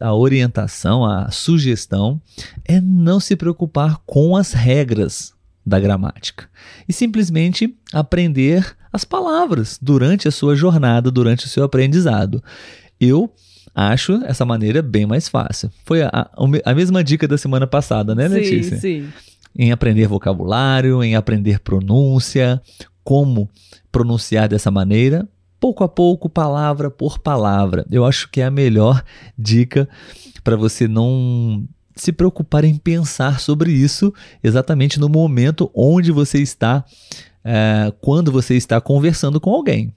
A orientação, a sugestão é não se preocupar com as regras da gramática e simplesmente aprender as palavras durante a sua jornada, durante o seu aprendizado. Eu acho essa maneira bem mais fácil. Foi a, a, mesma dica da semana passada, né, Letícia? Sim, sim. Em aprender vocabulário, em aprender pronúncia, como pronunciar dessa maneira, pouco a pouco, palavra por palavra. Eu acho que é a melhor dica para você não se preocupar em pensar sobre isso exatamente no momento onde você está, é, quando você está conversando com alguém.